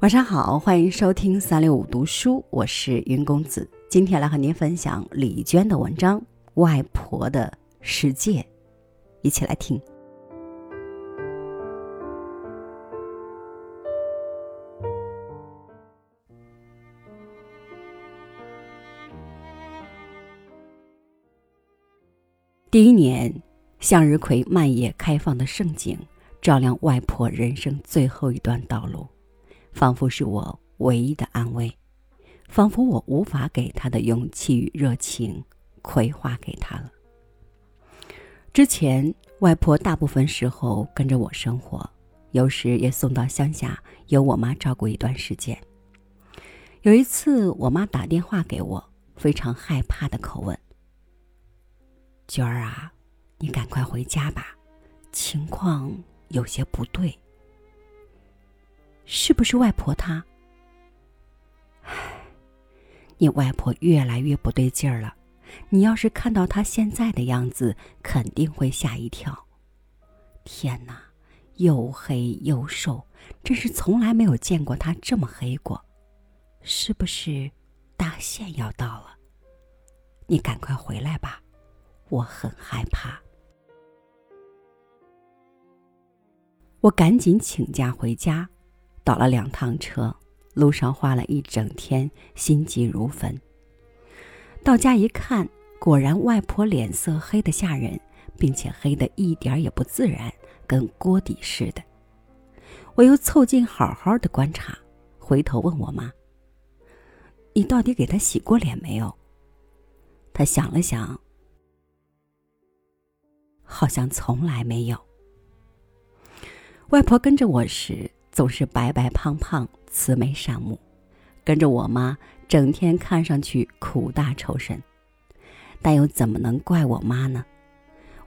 晚上好，欢迎收听三六五读书，我是云公子。今天来和您分享李娟的文章《外婆的世界》，一起来听。第一年，向日葵漫野开放的盛景，照亮外婆人生最后一段道路。仿佛是我唯一的安慰，仿佛我无法给他的勇气与热情葵花给他了。之前，外婆大部分时候跟着我生活，有时也送到乡下，由我妈照顾一段时间。有一次，我妈打电话给我，非常害怕的口吻：“娟儿啊，你赶快回家吧，情况有些不对。”是不是外婆她？唉，你外婆越来越不对劲儿了。你要是看到她现在的样子，肯定会吓一跳。天哪，又黑又瘦，真是从来没有见过她这么黑过。是不是大限要到了？你赶快回来吧，我很害怕。我赶紧请假回家。倒了两趟车，路上花了一整天，心急如焚。到家一看，果然外婆脸色黑得吓人，并且黑得一点也不自然，跟锅底似的。我又凑近好好的观察，回头问我妈：“你到底给她洗过脸没有？”她想了想，好像从来没有。外婆跟着我时。总是白白胖胖、慈眉善目，跟着我妈，整天看上去苦大仇深。但又怎么能怪我妈呢？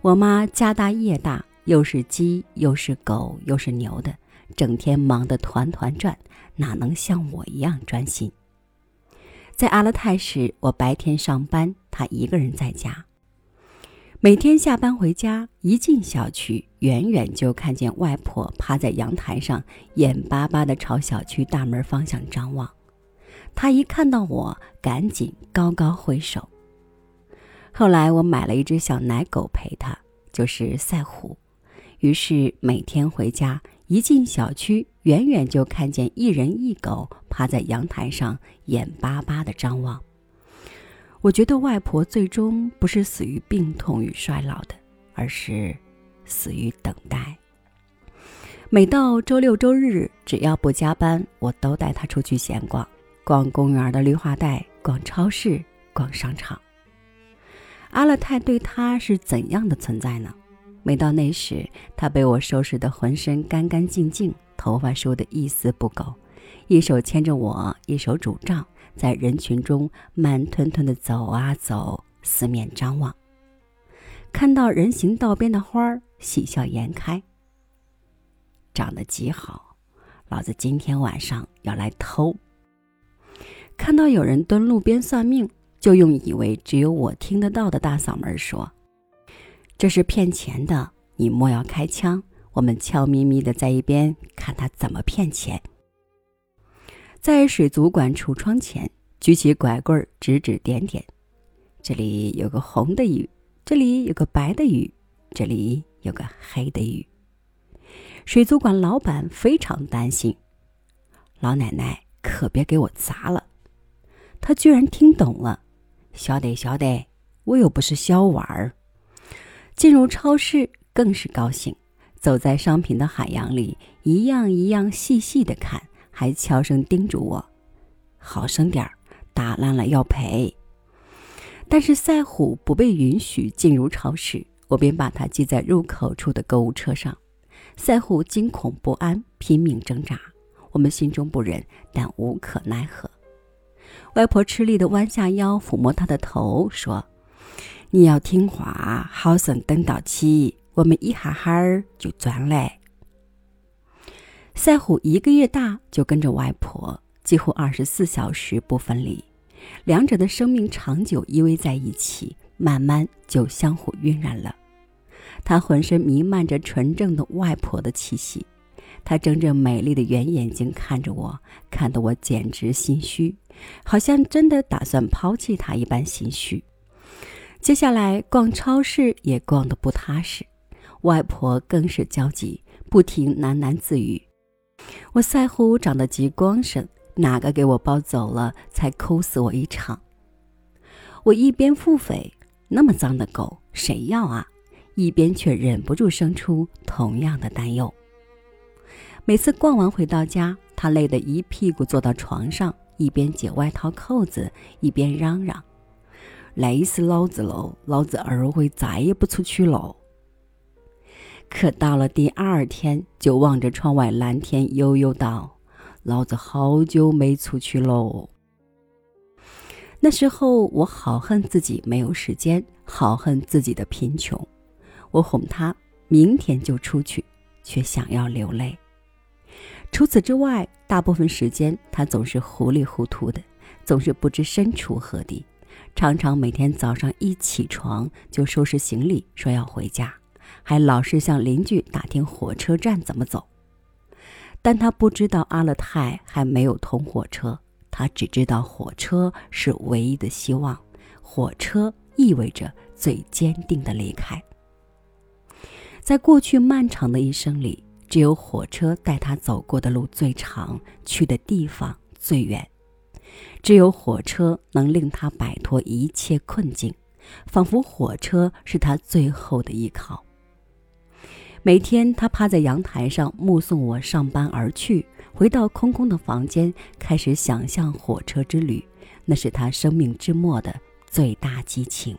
我妈家大业大，又是鸡又是狗又是牛的，整天忙得团团转，哪能像我一样专心？在阿勒泰时，我白天上班，她一个人在家。每天下班回家，一进小区，远远就看见外婆趴在阳台上，眼巴巴地朝小区大门方向张望。她一看到我，赶紧高高挥手。后来我买了一只小奶狗陪她，就是赛虎。于是每天回家，一进小区，远远就看见一人一狗趴在阳台上，眼巴巴地张望。我觉得外婆最终不是死于病痛与衰老的，而是死于等待。每到周六周日，只要不加班，我都带她出去闲逛，逛公园的绿化带，逛超市，逛商场。阿勒泰对她是怎样的存在呢？每到那时，她被我收拾得浑身干干净净，头发梳得一丝不苟，一手牵着我，一手拄杖。在人群中慢吞吞地走啊走，四面张望，看到人行道边的花儿，喜笑颜开。长得极好，老子今天晚上要来偷。看到有人蹲路边算命，就用以为只有我听得到的大嗓门说：“这是骗钱的，你莫要开枪。”我们悄咪咪的在一边看他怎么骗钱。在水族馆橱窗前，举起拐棍指指点点，这里有个红的鱼，这里有个白的鱼，这里有个黑的鱼。水族馆老板非常担心，老奶奶可别给我砸了。他居然听懂了，晓得晓得，我又不是小娃儿。进入超市更是高兴，走在商品的海洋里，一样一样细细的看。还悄声叮嘱我：“好生点儿，打烂了要赔。”但是赛虎不被允许进入超市，我便把它系在入口处的购物车上。赛虎惊恐不安，拼命挣扎。我们心中不忍，但无可奈何。外婆吃力地弯下腰抚摸他的头，说：“你要听话，好生等到起，我们一哈哈儿就赚嘞。”赛虎一个月大就跟着外婆，几乎二十四小时不分离，两者的生命长久依偎在一起，慢慢就相互晕染了。他浑身弥漫着纯正的外婆的气息，他睁着美丽的圆眼睛看着我，看得我简直心虚，好像真的打算抛弃他一般心虚。接下来逛超市也逛得不踏实，外婆更是焦急，不停喃喃自语：“我腮胡长得极光生，哪个给我抱走了，才抠死我一场。”我一边腹诽：“那么脏的狗，谁要啊？”一边却忍不住生出同样的担忧。每次逛完回到家，他累得一屁股坐到床上，一边解外套扣子，一边嚷嚷：“累死老子喽！老子儿回再也不出去喽。”可到了第二天，就望着窗外蓝天，悠悠道：“老子好久没出去喽。”那时候，我好恨自己没有时间，好恨自己的贫穷。我哄他明天就出去，却想要流泪。除此之外，大部分时间他总是糊里糊涂的，总是不知身处何地，常常每天早上一起床就收拾行李，说要回家，还老是向邻居打听火车站怎么走。但他不知道阿勒泰还没有通火车，他只知道火车是唯一的希望，火车意味着最坚定的离开。在过去漫长的一生里，只有火车带他走过的路最长，去的地方最远；只有火车能令他摆脱一切困境，仿佛火车是他最后的依靠。每天，他趴在阳台上目送我上班而去，回到空空的房间，开始想象火车之旅。那是他生命之末的最大激情。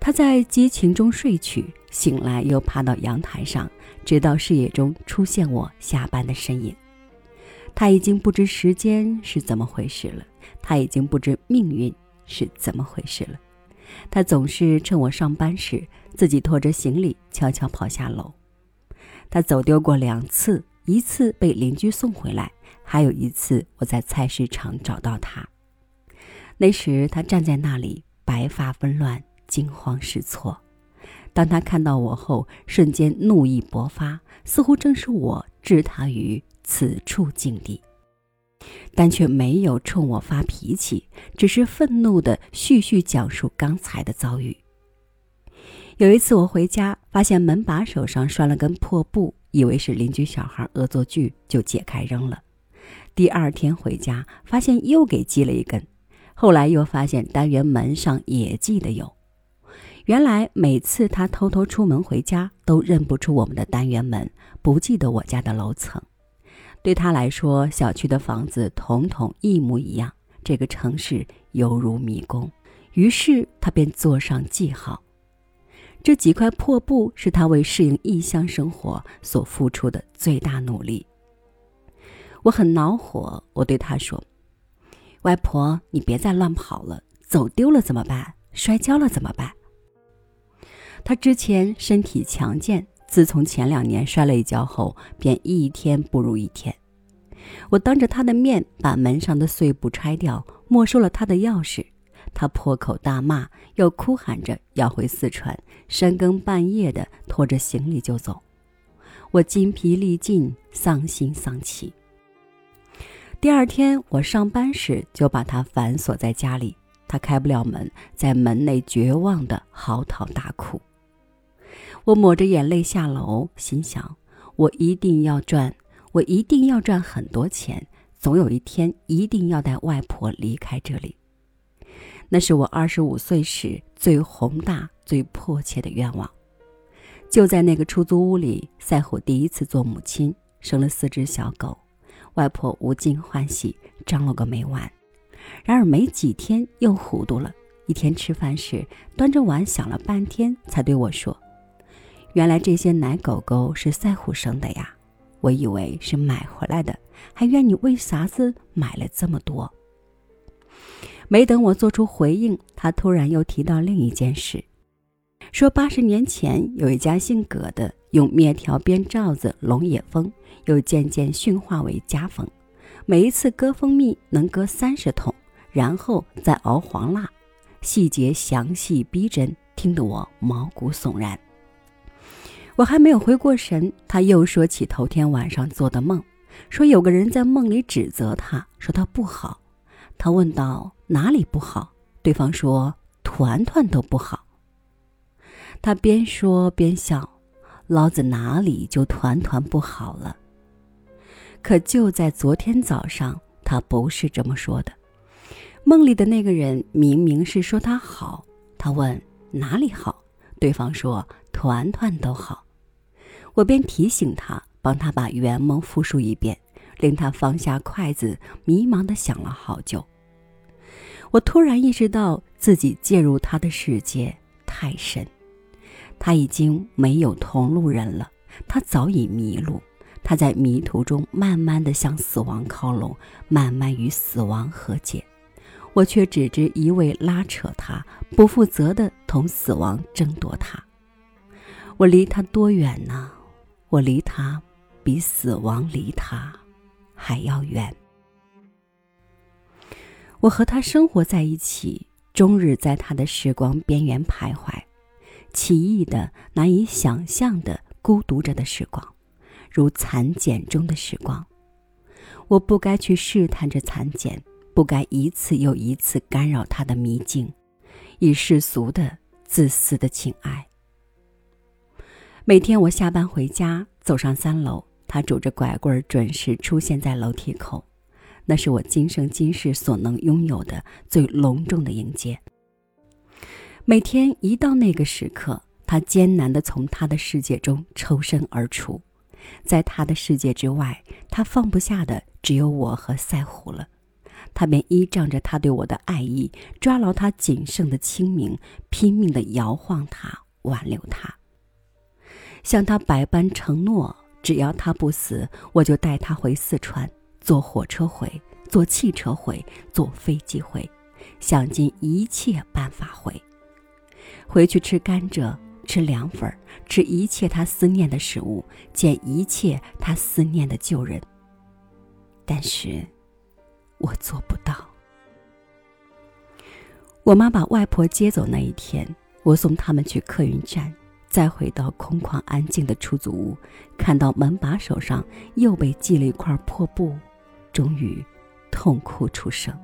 他在激情中睡去，醒来又爬到阳台上，直到视野中出现我下班的身影。他已经不知时间是怎么回事了，他已经不知命运是怎么回事了。他总是趁我上班时，自己拖着行李悄悄跑下楼。他走丢过两次，一次被邻居送回来，还有一次我在菜市场找到他。那时他站在那里，白发纷乱。惊慌失措，当他看到我后，瞬间怒意勃发，似乎正是我置他于此处境地，但却没有冲我发脾气，只是愤怒地絮絮讲述刚才的遭遇。有一次我回家，发现门把手上拴了根破布，以为是邻居小孩恶作剧，就解开扔了。第二天回家，发现又给系了一根，后来又发现单元门上也系的有。原来每次他偷偷出门回家，都认不出我们的单元门，不记得我家的楼层。对他来说，小区的房子统统一模一样，这个城市犹如迷宫。于是他便做上记号。这几块破布是他为适应异乡生活所付出的最大努力。我很恼火，我对他说：“外婆，你别再乱跑了，走丢了怎么办？摔跤了怎么办？”他之前身体强健，自从前两年摔了一跤后，便一天不如一天。我当着他的面把门上的碎布拆掉，没收了他的钥匙。他破口大骂，又哭喊着要回四川，深更半夜的拖着行李就走。我筋疲力尽，丧心丧气。第二天我上班时就把他反锁在家里，他开不了门，在门内绝望的嚎啕大哭。我抹着眼泪下楼，心想：我一定要赚，我一定要赚很多钱，总有一天一定要带外婆离开这里。那是我二十五岁时最宏大、最迫切的愿望。就在那个出租屋里，赛虎第一次做母亲，生了四只小狗，外婆无尽欢喜，张罗个没完。然而没几天又糊涂了。一天吃饭时，端着碗想了半天，才对我说。原来这些奶狗狗是赛虎生的呀，我以为是买回来的，还怨你为啥子买了这么多。没等我做出回应，他突然又提到另一件事，说八十年前有一家姓葛的用面条编罩子笼野蜂，又渐渐驯化为家蜂，每一次割蜂蜜能割三十桶，然后再熬黄蜡，细节详细逼真，听得我毛骨悚然。我还没有回过神，他又说起头天晚上做的梦，说有个人在梦里指责他，说他不好。他问道：“哪里不好？”对方说：“团团都不好。”他边说边笑：“老子哪里就团团不好了？”可就在昨天早上，他不是这么说的。梦里的那个人明明是说他好。他问：“哪里好？”对方说：“团团都好。”我便提醒他，帮他把圆梦复述一遍，令他放下筷子，迷茫的想了好久。我突然意识到自己介入他的世界太深，他已经没有同路人了，他早已迷路，他在迷途中慢慢的向死亡靠拢，慢慢与死亡和解，我却只知一味拉扯他，不负责的同死亡争夺他。我离他多远呢？我离他，比死亡离他还要远。我和他生活在一起，终日在他的时光边缘徘徊，奇异的、难以想象的孤独着的时光，如蚕茧中的时光。我不该去试探着蚕茧，不该一次又一次干扰他的迷境，以世俗的、自私的情爱。每天我下班回家，走上三楼，他拄着拐棍准时出现在楼梯口，那是我今生今世所能拥有的最隆重的迎接。每天一到那个时刻，他艰难地从他的世界中抽身而出，在他的世界之外，他放不下的只有我和赛虎了，他便依仗着他对我的爱意，抓牢他仅剩的清明，拼命地摇晃他，挽留他。向他百般承诺，只要他不死，我就带他回四川，坐火车回，坐汽车回，坐飞机回，想尽一切办法回。回去吃甘蔗，吃凉粉，吃一切他思念的食物，见一切他思念的旧人。但是，我做不到。我妈把外婆接走那一天，我送他们去客运站。再回到空旷安静的出租屋，看到门把手上又被系了一块破布，终于痛哭出声。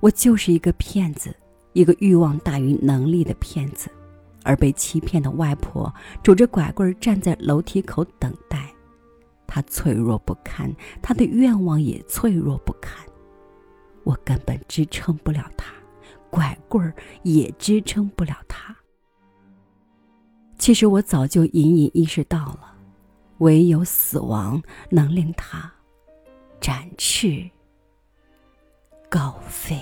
我就是一个骗子，一个欲望大于能力的骗子，而被欺骗的外婆拄着拐棍站在楼梯口等待。她脆弱不堪，她的愿望也脆弱不堪。我根本支撑不了她，拐棍儿也支撑不了她。其实我早就隐隐意识到了，唯有死亡能令他展翅高飞。